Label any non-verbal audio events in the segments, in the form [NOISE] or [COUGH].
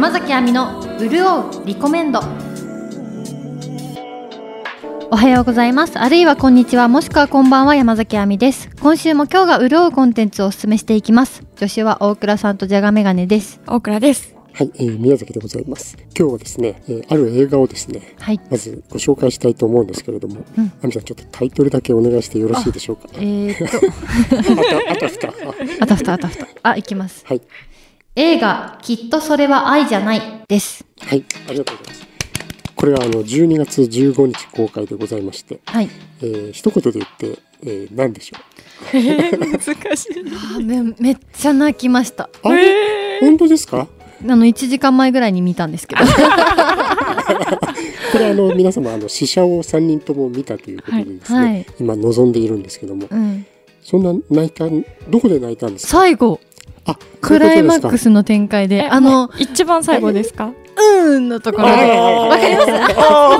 山崎亜美の潤うリコメンド。おはようございます。あるいはこんにちは。もしくはこんばんは山崎亜美です。今週も今日が潤うコンテンツをお勧めしていきます。助手は大倉さんとじゃがメガネです。大倉です。はい、えー宮崎でございます。今日はですね、えーある映画をですね、はい。まずご紹介したいと思うんですけれども、うん。亜美さんちょっとタイトルだけお願いしてよろしいでしょうか？えー、っと。あたあたふた。ああたふたあたふたあいきます。はい、映画きっとそれは愛じゃないですはい、ありがとうございます。これはあの12月15日公開でございまして、はいえー一言で言って、えー何でしょう？えー、難しい。あめめっちゃ泣きましたあ、え本当ですか？あの1時間前ぐらいに見たんですけど [LAUGHS] これあの皆様あの試写を3人とも見たということでですね、はい今望んでいるんですけども、うんそんな泣いたどこで泣いたんですか？最後あ、[LAUGHS] クライマックスの展開でー、あの一番最後ですか。「うーん」のところ。でわかります？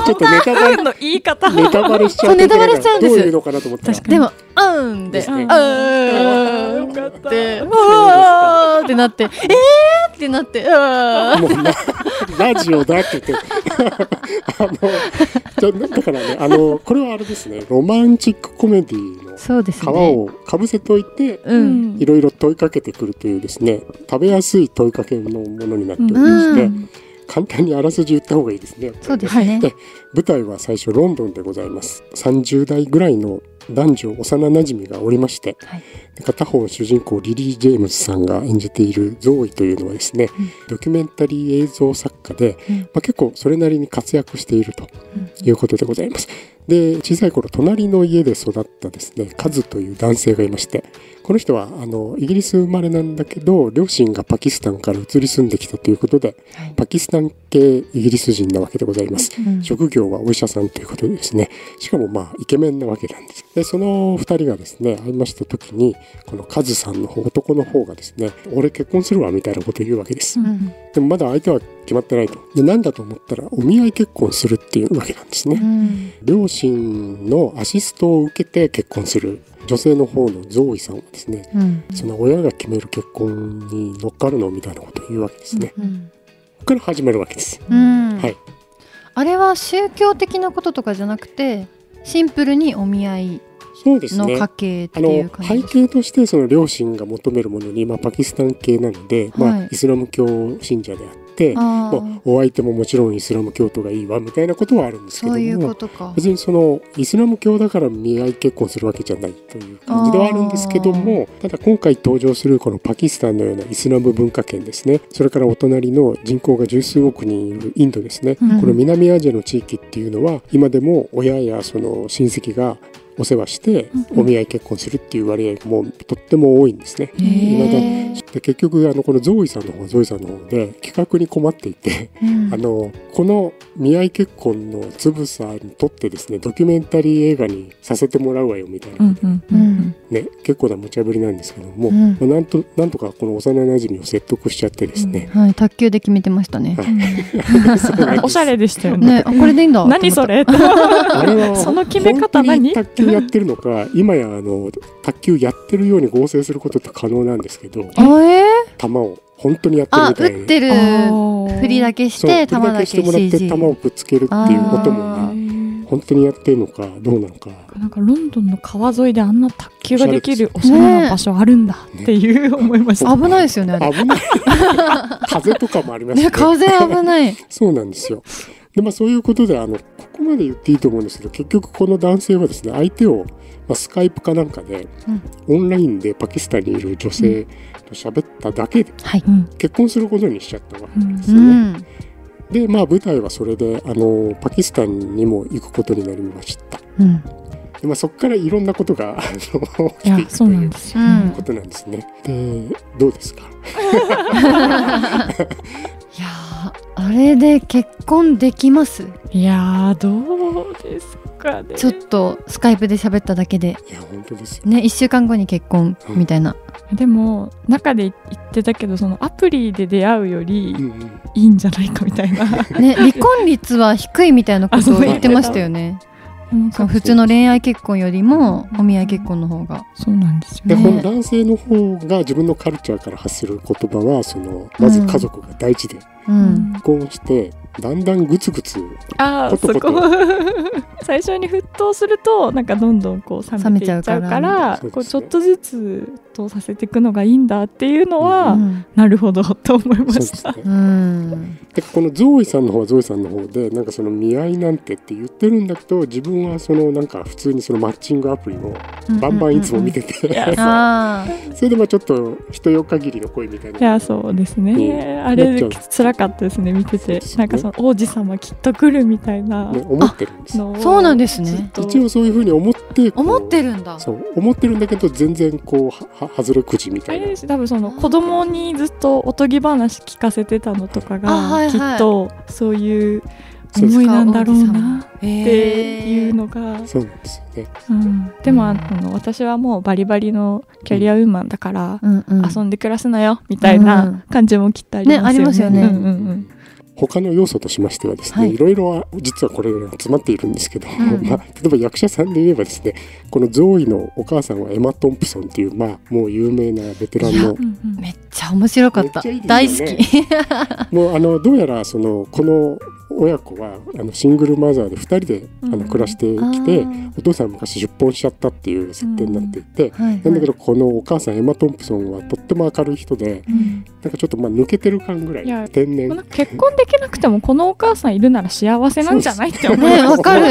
ちょっとネタバレ。の言い方。ネタバレしちゃう。ネタバレしちゃうんです。どういうのかなと思った。でも「うーん」で「うん」って「うわー」ってなって「えー!」ってなって「うわーラジオだって言ってあのじゃだからねあのこれはあれですねロマンチックコメディのそうです皮ねをかぶせといてうん。いろいろ問いかけてくるというですね。食べやすい問いかけのものになっておりまして、うん。簡単にあらすじ言った方がいいですねそうですね。で舞台は最初ロンドンでございます。30代ぐらいの男女幼馴染がおりまして、はい。で片方主人公リリー・ジェームズさんが演じているゾーイというのはですね、うん。ドキュメンタリー映像作家で、うん。まあ、結構それなりに活躍しているということでございます。で小さい頃隣の家で育ったですねカズという男性がいましてこの人はあのイギリス生まれなんだけど両親がパキスタンから移り住んできたということではい。パキスタン系イギリス人なわけでございます。うん。職業はお医者さんということでですね。しかもまあイケメンなわけなんですでその2人がですね会いました時にこのカズさんの方男の方がですね俺結婚するわみたいなことを言うわけです。うん。でもまだ相手は決まってないと。でなんだと思ったらお見合い結婚するっていうわけなんですうねん。両親のアシストを受けて結婚する女性の方のゾーイさんはですねうん。その親が決める結婚に乗っかるのみたいなことを言うわけですね、うんから始まるわけですうん。はい。あれは宗教的なこととかじゃなくてシンプルにお見合いそうですね。の家系っていう感じ背景としてその両親が求めるものに、まあ、パキスタン系なので、まはい。あ、イスラム教信者であって、あまあーお相手ももちろんイスラム教徒がいいわみたいなことはあるんですけども別にそのイスラム教だから見合い結婚するわけじゃないという感じではあるんですけどもただ今回登場するこのパキスタンのようなイスラム文化圏ですね。それからお隣の人口が十数億人いるインドですね、うん。この南アジアの地域っていうのは今でも親やその親戚がお世話してお見合い結婚するっていう割合がもうとっても多いんですね。へー。で結局あのこのゾーイさんの方はゾーイさんの方で企画に困っていて、うん。あのこの見合い結婚のつぶさにとってですねドキュメンタリー映画にさせてもらうわよみたいな、うんうんうんね結構な無茶ぶりなんですけども、うん。まあなんとなんとかこの幼馴染を説得しちゃってですね、はい卓球で決めてましたね。はい。[LAUGHS] おしゃれでしたよね。ねあこれでいいんだ何それ？その決め方何？球やってるのか今やあの卓球やってるように合成することって可能なんですけどあえー？球を本当にやってるあみたいに打ってる。振りだけして球だけしてもらって球をくっつけるっていう音もあな本当にやってるのかどうなのか。なんかロンドンの川沿いであんな卓球ができるおしゃれな場所あるんだっていう思いました。危ないですよねあれ。危ない。[LAUGHS] 風とかもありますね。ね風危ない。[LAUGHS] そうなんですよでまあそういうことであのここまで言っていいと思うんですけど結局この男性はですね相手を、まあ、スカイプかなんかで、オンラインでパキスタンにいる女性と喋っただけではい。うん結婚することにしちゃったわけですうよね、ん。でまあ舞台はそれであのパキスタンにも行くことになりました。うん。で、まあ、そこからいろんなことが起きていくということなんですね。でどうですか？[LAUGHS] いやれで結婚できます？いやーどうですかね。ちょっとスカイプで喋っただけで。いや本当ですよ。ね1週間後に結婚みたいな。でも中で言ってたけどそのアプリで出会うよりうんうん。いいんじゃないかみたいな。ね離婚率は低いみたいなことを言ってましたよね。その普通の恋愛結婚よりもお見合い結婚の方が。そうなんですよで、ね。この男性の方が自分のカルチャーから発する言葉はそのまず家族が大事で、うん結婚してだんだんグツグツあそこ。[LAUGHS] 最初に沸騰するとなんかどんどんこう冷めちゃうからこうちょっとずつ沸騰させていくのがいいんだっていうのは、うんなるほどと思いました。すね。うん。でこのゾーイさんの方はゾーイさんの方でなんかその見合いなんてって言ってるんだけど自分はそのなんか普通にそのマッチングアプリをバンバンいつも見てて、[LAUGHS] それでまあちょっと人よ限りの恋みたいな。いやそうですね、うんあれなっちゃう辛かったですね見てて、なんかその王子様きっと来るみたいな。ね、思ってるんです。そうなんですね。一応そういうふうに思って思ってるんだ。そう思ってるんだけど全然こうはは外れくじみあたいな。れです多分その子供にずっとおとぎ話聞かせてたのとかあが、はいはい。きっとそういうそうです思いなんだろうな。っっていうのが、そうなんですよね。うん、でもあの私はもうバリバリのキャリアウーマンだから、うんうん。遊んで暮らすなよみたいうんな感じもきっとありますよね。ねありますよね。うんうんうん。他の要素としましてはですね、はい。い、ろいろ実はこれ詰まっているんですけど、ん。[LAUGHS] まあ、例えば役者さんで言えばですねこのゾーイのお母さんはエマ・トンプソンっていうまあもう有名なベテランのうんうんめっちゃ面白かった。めっちゃ大好き。[LAUGHS] もうあのどうやらそのこの親子はあのシングルマザーで2人であうんの暮らしてきて、お父さんは昔出奔しちゃったっていう設定になっていて、はいなんだけどこのお母さんエマ・トンプソンはとっても明るい人でうん。なんかちょっとまあ抜けてる感ぐらいやい天然。結婚できなくてもこのお母さんいるなら幸せなんじゃないって思う。ねわかる。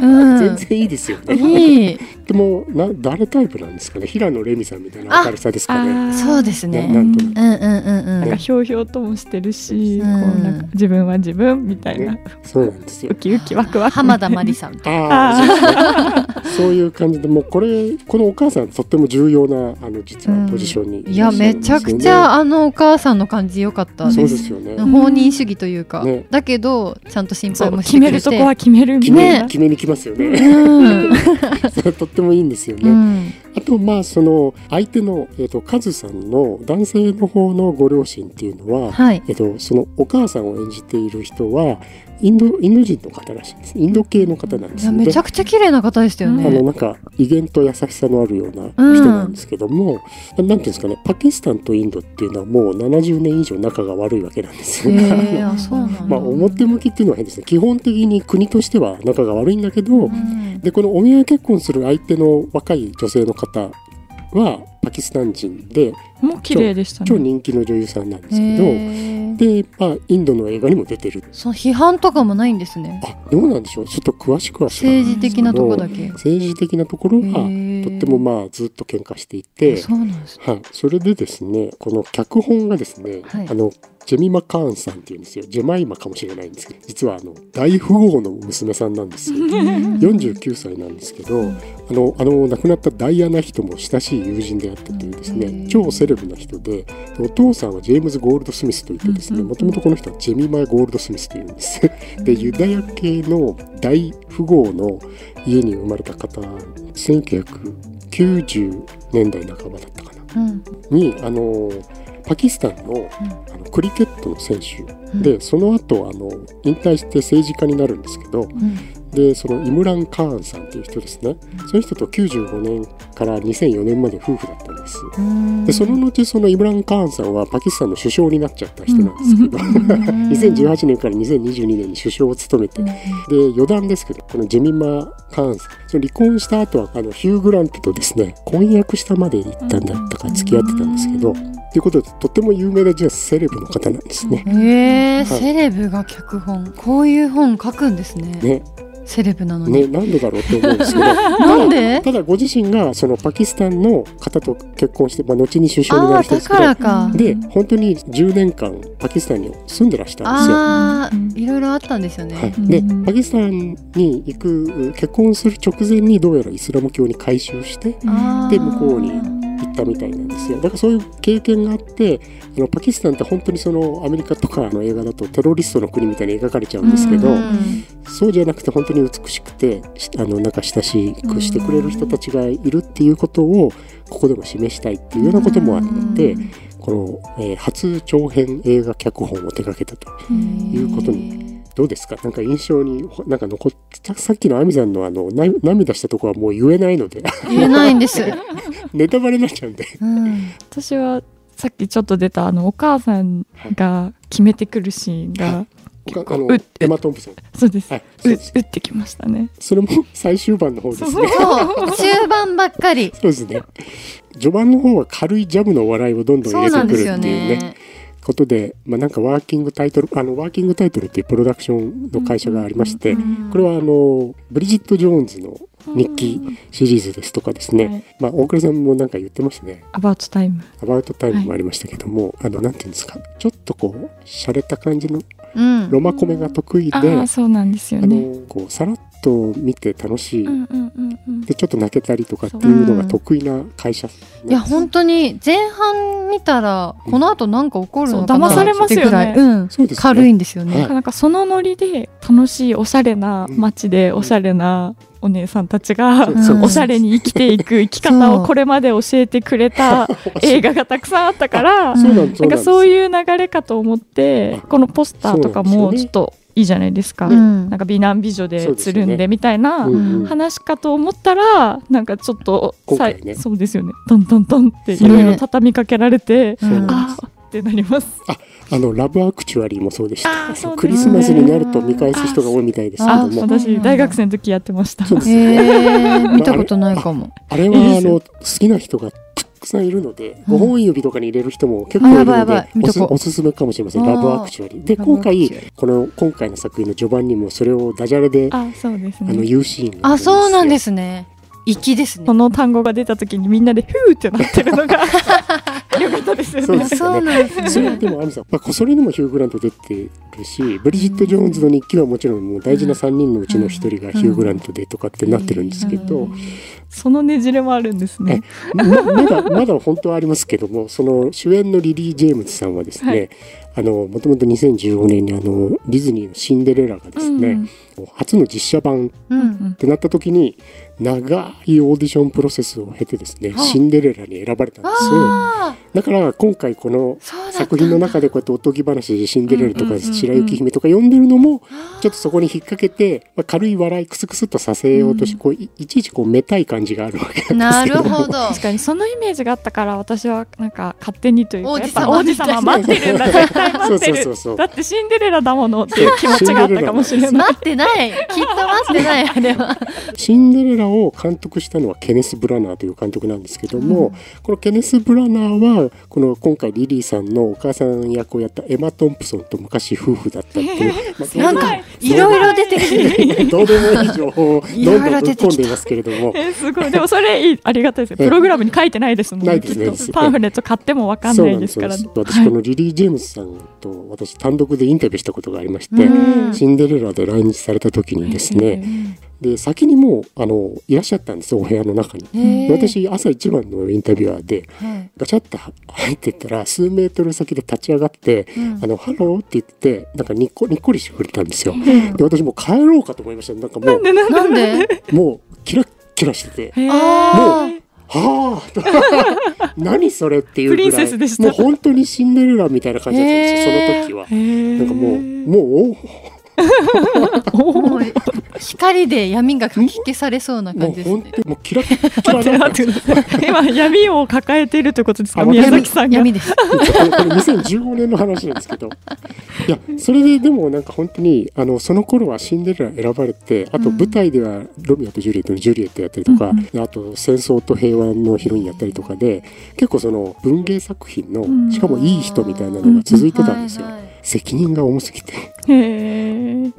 うん。全然いいですよね。いい。でもな誰タイプなんですかね。平野レミさんみたいな明るさですかね。そうですね。ななんとなく。うんうんうんうん。なんかひょうひょうともしてるし、うん。こうなんか自分は自分みたいな、ねそうなんですよ。ウ。キウキワクワク浜田真理さんみたいああ [LAUGHS] そういう感じでもうこれこのお母さんとっても重要なあの実はポジションにないやめちゃくちゃあのお母さんの感じ良かったそうでですすよね。放任主義というか、ね。だけどちゃんと心配もして。決めるとこは決めるみ決め,、たいな。決めに来ますよね。うん、[LAUGHS] それとってもいいんですよね。うん、あとまあその相手のえっ、とカズさんの男性の方のご両親っていうのは、はい。えっと、そのお母さんを演じている人はインドインド人の方らしいですインド系の方なんですよいやめちゃくちゃ綺麗な方でしたよあのね。なんか威厳と優しさのあるような人なんですけども、なんていうんですかねパキスタンとインドっていうのはもう70年以上仲が悪いわけなんですよ。へえあそうなんだ。まあ表向きっていうのは変ですね基本的に国としては仲が悪いんだけど、うんでこのお見合い結婚する相手の若い女性の方はパキスタン人でもう綺麗でした超ね。人気の女優さんなんですけど、で、まあ、インドの映画にも出てるそう批判とかもないんですね。あどうなんでしょう？ちょっと詳しくは政治的なとこだけ。政治的なところはとってもまあずっと喧嘩していて、そうなんです。はい、それでですねこの脚本がですね、はいあのジェミマ・カーンさんっていうんですよ。ジェマイマかもしれないんですけど実はあの大富豪の娘さんなんですよ。[LAUGHS] 49歳なんですけどあのあの亡くなったダイアナ妃とも親しい友人であったというですへねー。超セレブな人でお父さんはジェームズ・ゴールド・スミスといってですねもともとこの人はジェミマ・ゴールド・スミスというんです。[LAUGHS] でユダヤ系の大富豪の家に生まれた方1990年代半ばだったかな。うん。にあのパキスタンのあのクリケットの選手。で、その後あの引退して政治家になるんですけどうん。でそのイムラン・カーンさんっていう人ですね。その人と95年から2004年まで夫婦だったんです。うん。でその後そのイムラン・カーンさんはパキスタンの首相になっちゃった人なんですけど、[LAUGHS] 2018年から2022年に首相を務めて。で余談ですけどこのジェミマ・カーンさんその離婚した後はあのヒュー・グラントとですね婚約したまで行ったんだったか付き合ってたんですけど、ということでとっても有名なじゃあセレブの方なんですね。へえはい。セレブが脚本。こういう本書くんですね。ね。セレブなのねに、なんでだろうって思うんですけど。[LAUGHS] なんで？ただご自身がそのパキスタンの方と結婚して、まあ、後に首相になる人ですけど。からか。で本当に10年間パキスタンに住んでらしたんですよ。あいろいろあったんですよね、はい、うん。でパキスタンに行く結婚する直前にどうやらイスラム教に改宗してで向こうに行ったみたいなんですよ。だからそういう経験があってあのパキスタンって本当にそのアメリカとかの映画だとテロリストの国みたいに描かれちゃうんですけど、うんそうじゃなくて本当に美しくてしあのなんか親しくしてくれる人たちがいるっていうことをここでも示したいっていうようなこともあってこの、えー初長編映画脚本を手掛けたということにどうですか？なんか印象にほなんか残ったさっきの亜美さんのあのな涙したとこはもう言えないので。言えないんです、[LAUGHS] ネタバレになっちゃうんで。うん、私はさっきちょっと出たあのお母さんが決めてくるシーンが、あのエマ・トンプソン。そうです、はい。そう打ってきましたね。それも最終盤の方ですね。そう。そう。中盤ばっかり。そうですね。序盤の方は軽いジャブの笑いをどんどん入れてくるなんですよっていうねねことで、まあ、なんかワーキングタイトルあのワーキングタイトルっていうプロダクションの会社がありまして、うんこれはあのブリジット・ジョーンズの日記シリーズですとかですね、はい。まあ大倉さんもなんか言ってましたね。アバウトタイムアバウトタイムもありましたけども、あのなんていうんですか？ちょっとこう洒落た感じのうん。ロマコメが得意で、ああそうなんですよあねのこうさらっと見て楽しい、うんうんうんうん。でちょっと泣けたりとかっていうのが得意な会社いや本当に前半見たらこの後なんか起こるのかなそう騙されますよね。ってぐらいうんそうですね。軽いんですよね、はい。なんかそのノリで楽しいおしゃれな街でおしゃれなお姉さんたちがおしゃれに生きていく生き方をこれまで教えてくれた [LAUGHS] 映画がたくさんあったからそうなんかそうういう流れかと思ってあこのポスターとかもちょっといいじゃないですか。うん。なんか美男美女でつるんでみたいなうんうん。話かと思ったらなんかちょっと今回ね。そうですよね。トントントンっていろいろ畳みかけられて、そうなん。ですあーってなります。あのラブアクチュアリーもそうでした。あーそうですね。クリスマスになると見返す人が多いみたいですけあども。私大学生の時やってました。[LAUGHS] そうですへえ見たことないかも。あれはあの好きな人がたくさんいるので、5本指とかに入れる人も結構いるのでおすすすめかもしれません。ラブアクチュアリー。で今回この今回の作品の序盤にもそれをダジャレでああそうですのね。言うシーンがあそうなんですすね。粋ですね。その単語が出た時にみんなでフーってなってるのが [LAUGHS] よかったですよね。そうで。すよそうねなんですね。それはでもアミさん、まあ、それでもヒュー・グラント出てるしブリジット・ジョーンズの日記はもちろんもう大事な3人のうちの1人がヒュー・グラントでとかってなってるんですけど、うんそのねじれもあるんですね。ままだまだ本当はありますけどもその主演のリリー・ジェームズさんはですね、はいあのもともと2015年にあのディズニーの「シンデレラ」がですね、うん初の実写版っうん。てなった時に長いオーディションプロセスを経てですね、はい。シンデレラに選ばれたんです。あだから今回この作品の中でこうやっておとぎ話でシンデレラとか白雪姫とか読んでるのもちょっとそこに引っ掛けて、まあ、軽い笑いクスクスっとさせようとして、こういいちいちこうめたい感じがあるわけななんですけど。るほど。[LAUGHS] 確かにそのイメージがあったから私はなんか勝手にというか王子やっぱ様王子様待ってるんだ絶対待ってそうるそうそうそう。だってシンデレラだものっていう気持ちがあったかもしれない。待ってないきっと待ってないあれは。シンデレラを監督したのはケネス・ブラナーという監督なんですけども、このケネス・ブラナーはこの今回リリーさんのお母さん役をやったエマ・トンプソンと昔夫婦だったっていう、[LAUGHS] まあなんかいろいろ出てきてる。どうでもいい情報をどんどんぶっ込んでいますけれども。えー。すごい。でもそれいいありがたいですねプログラムに書いてないですもんないねパンフレット買ってもわかんないですからなんですそうです私このリリー・ジェームズさんと私単独でインタビューしたことがありまして、うん。シンデレラで来日された時にですね、で先にもうあのいらっしゃったんですよお部屋の中に。私朝一番のインタビュアーではい。ガチャッと入ってったら数メートル先で立ち上がってうん「あのハロー」って言ってなんかにっこにっこりしてくれたんですよ。で私もう帰ろうかと思いました。なんかもうなんでもうキラッキラしてて。へー。あはあ何それっていうぐらいもう本当にシンデレラみたいな感じだったんですよ、その時は。なんかもうもうーもう光で闇がかき消されそうな感じですね本当もうキラキラ今闇を抱えているということですか宮崎さんが闇ですこれ2015年の話なんですけどいやそれででもなんか本当にあのその頃はシンデレラ選ばれてあと舞台ではロミオとジュリエットのジュリエットやったりとか、あと戦争と平和のヒロインやったりとかで結構その文芸作品のしかもいい人みたいなのが続いてたんですよ、はいはい責任が重すぎて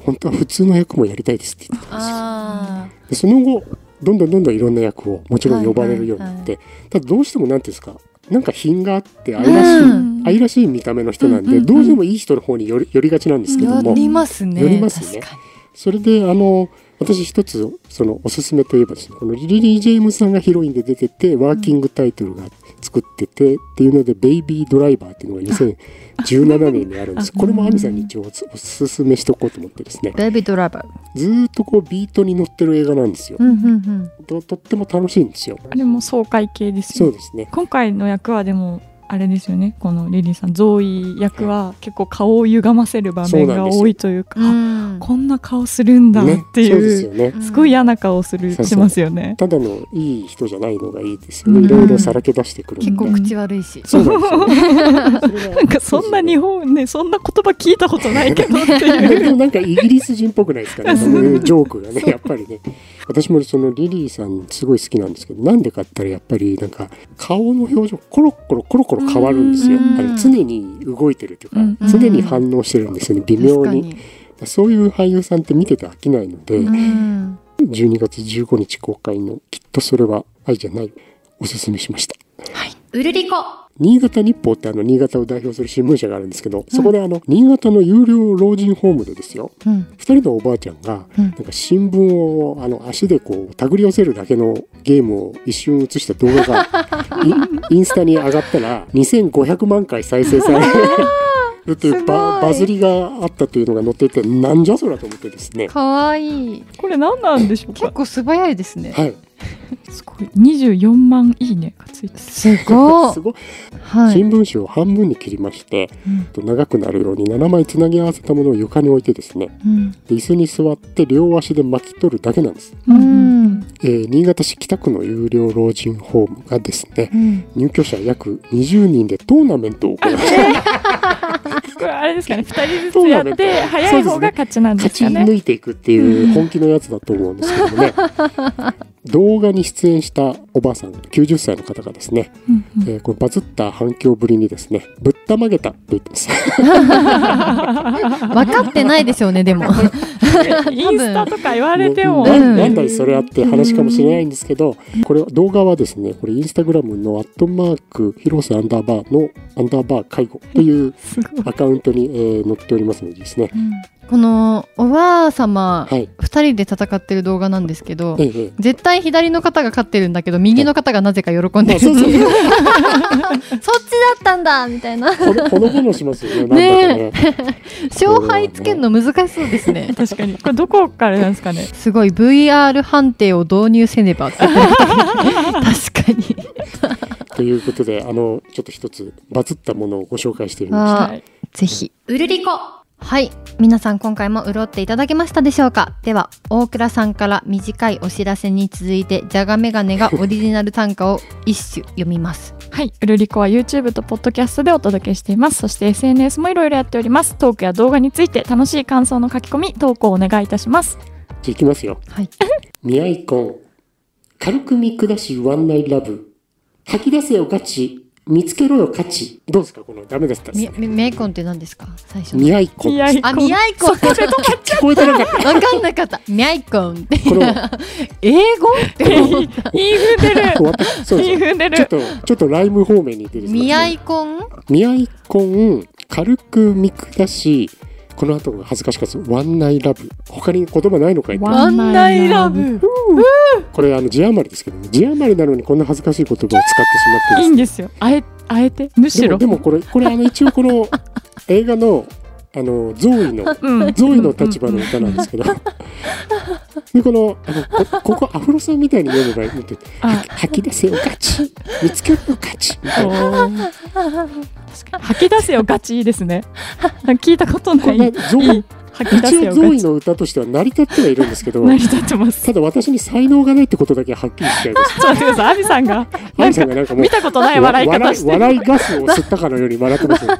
本当は普通の役もやりたいですって言ってたんですよ。その後どんどんどんどんいろんな役をもちろん呼ばれるようになって、ただどうしてもなんていうんですかなんか品があって愛らしい、うん愛らしい見た目の人なんで、うんうんうん。どうしてもいい人の方に寄り寄りがちなんですけども、ー寄りますね。寄りますね。それであの私一つそのおすすめといえばですねこのリリー・ジェームズさんがヒロインで出ててワーキングタイトルが作っててっていうので「ベイビードライバー」っていうのが2017年にあるんです。[LAUGHS] これも亜美さんに一応おすすめしとこうと思ってですねベイビードライバーずーっとこうビートに乗ってる映画なんですよ。うんうんうん。ととっても楽しいんですよ。あれも爽快系ですよ。そうですね。今回の役はでもあれですよね。このリリーさんゾーイ役は結構顔を歪ませる場面が多いというかうんこんな顔するんだねってそうですいうよね。すごい嫌な顔するしますよね。ただのいい人じゃないのがいいですよね。うん。いろいろさらけ出してくる結構んで口悪いし。そうなんですよね。[LAUGHS] なんかそんな日本ねそんな言葉聞いたことないけどってでいう。[LAUGHS] もなんかイギリス人っぽくないですかね、[LAUGHS] そういうジョークがね、やっぱりね。私もそのリリーさんすごい好きなんですけど、なんでかって言ったらやっぱりなんか顔の表情コロコロコロコロ変わるんですよ。うん。あの常に動いてるというか、うん。常に反応してるんですよね、微妙に。そういう俳優さん。って見てて飽きないので、うん12月15日公開のきっとそれは愛じゃない、おすすめしました。うるりこ新潟日報ってあの新潟を代表する新聞社があるんですけど、そこであの新潟の有料老人ホームでですよ、うん。二人のおばあちゃんが、うん。なんか新聞をあの足でこう手繰り寄せるだけのゲームを一瞬映した動画が [LAUGHS] イインスタに上がったら2500万回再生される [LAUGHS] というババズりがあったというのが載っていてなんじゃそらと思ってですね。かわいい。これ何なんでしょうか？結構素早いですね。はいすごい。24万いいねがついてる。すごい [LAUGHS] すごいはい。新聞紙を半分に切りまして、と長くなるように7枚つなぎ合わせたものを床に置いてですねうん。で椅子に座って両足で巻き取るだけなんです、うん。えー新潟市北区の有料老人ホームがですねうん。入居者約20人でトーナメントを行い [LAUGHS] これあれですかね2人ずつやって早い方が勝ちなんで勝ちすかね。抜いていくっていう本気のやつだと思うんですけどもね。[LAUGHS] 動画に出演したおばあさん90歳の方がですね、うんうん。えーこのバズった反響ぶりにですねぶったまげたと言ってます。[LAUGHS] 分かってないでしょうねでも。インスタとか言われても。なうん。なんだいそれあって話かもしれないんですけどこれ動画はですねこれインスタグラムのアットマーク広瀬アンダーバーのアンダーバー介護という。アカウントに、えー載っておりますのでですね。このおばあ様はい。二人で戦ってる動画なんですけどええええ。絶対左の方が勝ってるんだけど右の方がなぜか喜んでる。[LAUGHS] そっちだったんだみたいな。ほのほのぼのしますよねね [LAUGHS] 勝敗つけるの難しそうですね。[LAUGHS] 確かに。これどこからなんですかね。すごい VR 判定を導入せねば確かに。ということであのちょっと一つバズったものをご紹介してみましあはいぜひ。うるりこ。はい。皆さん今回も潤っていただけましたでしょうか？では大倉さんから短いお知らせに続いてじゃがメガネが [LAUGHS] オリジナル短歌を一首読みます。はい、うるりこは YouTube とポッドキャストでお届けしています。そして SNS もいろいろやっております。トークや動画について楽しい感想の書き込み、投稿お願いいたします。たじゃあいきますよ。はい。ミアイコン軽く見下しワンナイラブ吐き出せよガチ見つけろよ価値。どうですか？このダメでしたみみメイコンって何ですか？最初の。ミアイコンミアイあミアイコン聞こえてなかった。わかんなかった。ミアイコンって。これは。英語って思った。いい踏んでる。終わった。そうい踏んでる。ちょっとちょっとライム方面に行ってですねミアイコンミアイコン軽く見下しこの後が恥ずかしかった。ですワンナイラブ。他に言葉ないのかいワンナイラブ。これあの字余りですけどね。字余りなのにこんな恥ずかしい言葉を使ってしまっていいんですよ。あえ、あえて、むしろ？でもでもこれこれあの一応この映画のあのゾーイの [LAUGHS] うん。ゾーイの立場の歌なんですけど。[LAUGHS] でこのあのこここアフロさんみたいに読めばいいってあ。吐き出せよガチ。見つけろよガチ。みたいな吐き出せよガチいいですね。聞いたことない。ゾーイいい。吐き出せ一応よガチ。ゾーイの歌としては成り立ってはいるんですけど。成り立ってます。ただ私に才能がないってことだけはっきりしちゃいます。ちょっと待ってください。アビさんが、アンさんがなんかもう見たことない笑い方してる。笑い笑いガスを吸ったかのように笑ってますよ。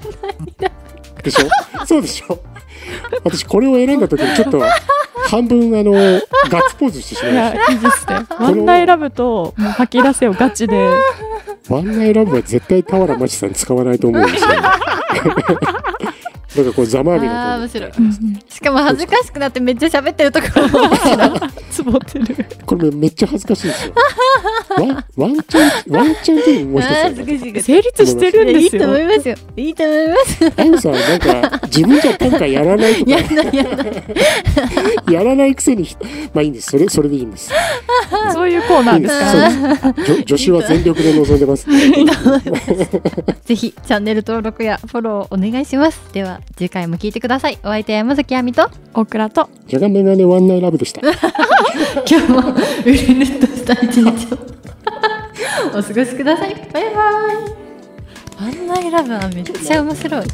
でしょ？そうでしょ。私これを選んだ時にちょっと半分あのガッツポーズしてしまいましいいですね。ワンナイラブと、もう吐き出せよガチで。たワンナイラブは絶対俵真知さん使わないと思うんですよ、ね、だからこれざまあみあー面の白い。うんしかも恥ずかしくなってめっちゃ喋ってるところもつぼってる。[LAUGHS] これめっちゃ恥ずかしいですよ。[LAUGHS] ワンワンチャンワンチャンっていうのもう。一つああるーすごいすごい成立してるんですいいと思よ。いますよ。いいと思いますアンさんなんか自分じゃ短歌やらないとか。やんないやんない。やらないくせにまあいいんです。それそれでいいんです。[LAUGHS] そういうコーナーですか？そうです。助助手は全力で臨んでます。ぜひチャンネル登録やフォローお願いします。では次回も聞いてください。お相手は山崎亜美と大倉と。じゃがメガネワンナイラブでした。[LAUGHS] 今日もうるぬっとした一日を。[LAUGHS] お過ごしください。バイバイ。ンナイラブはめっちゃ面白い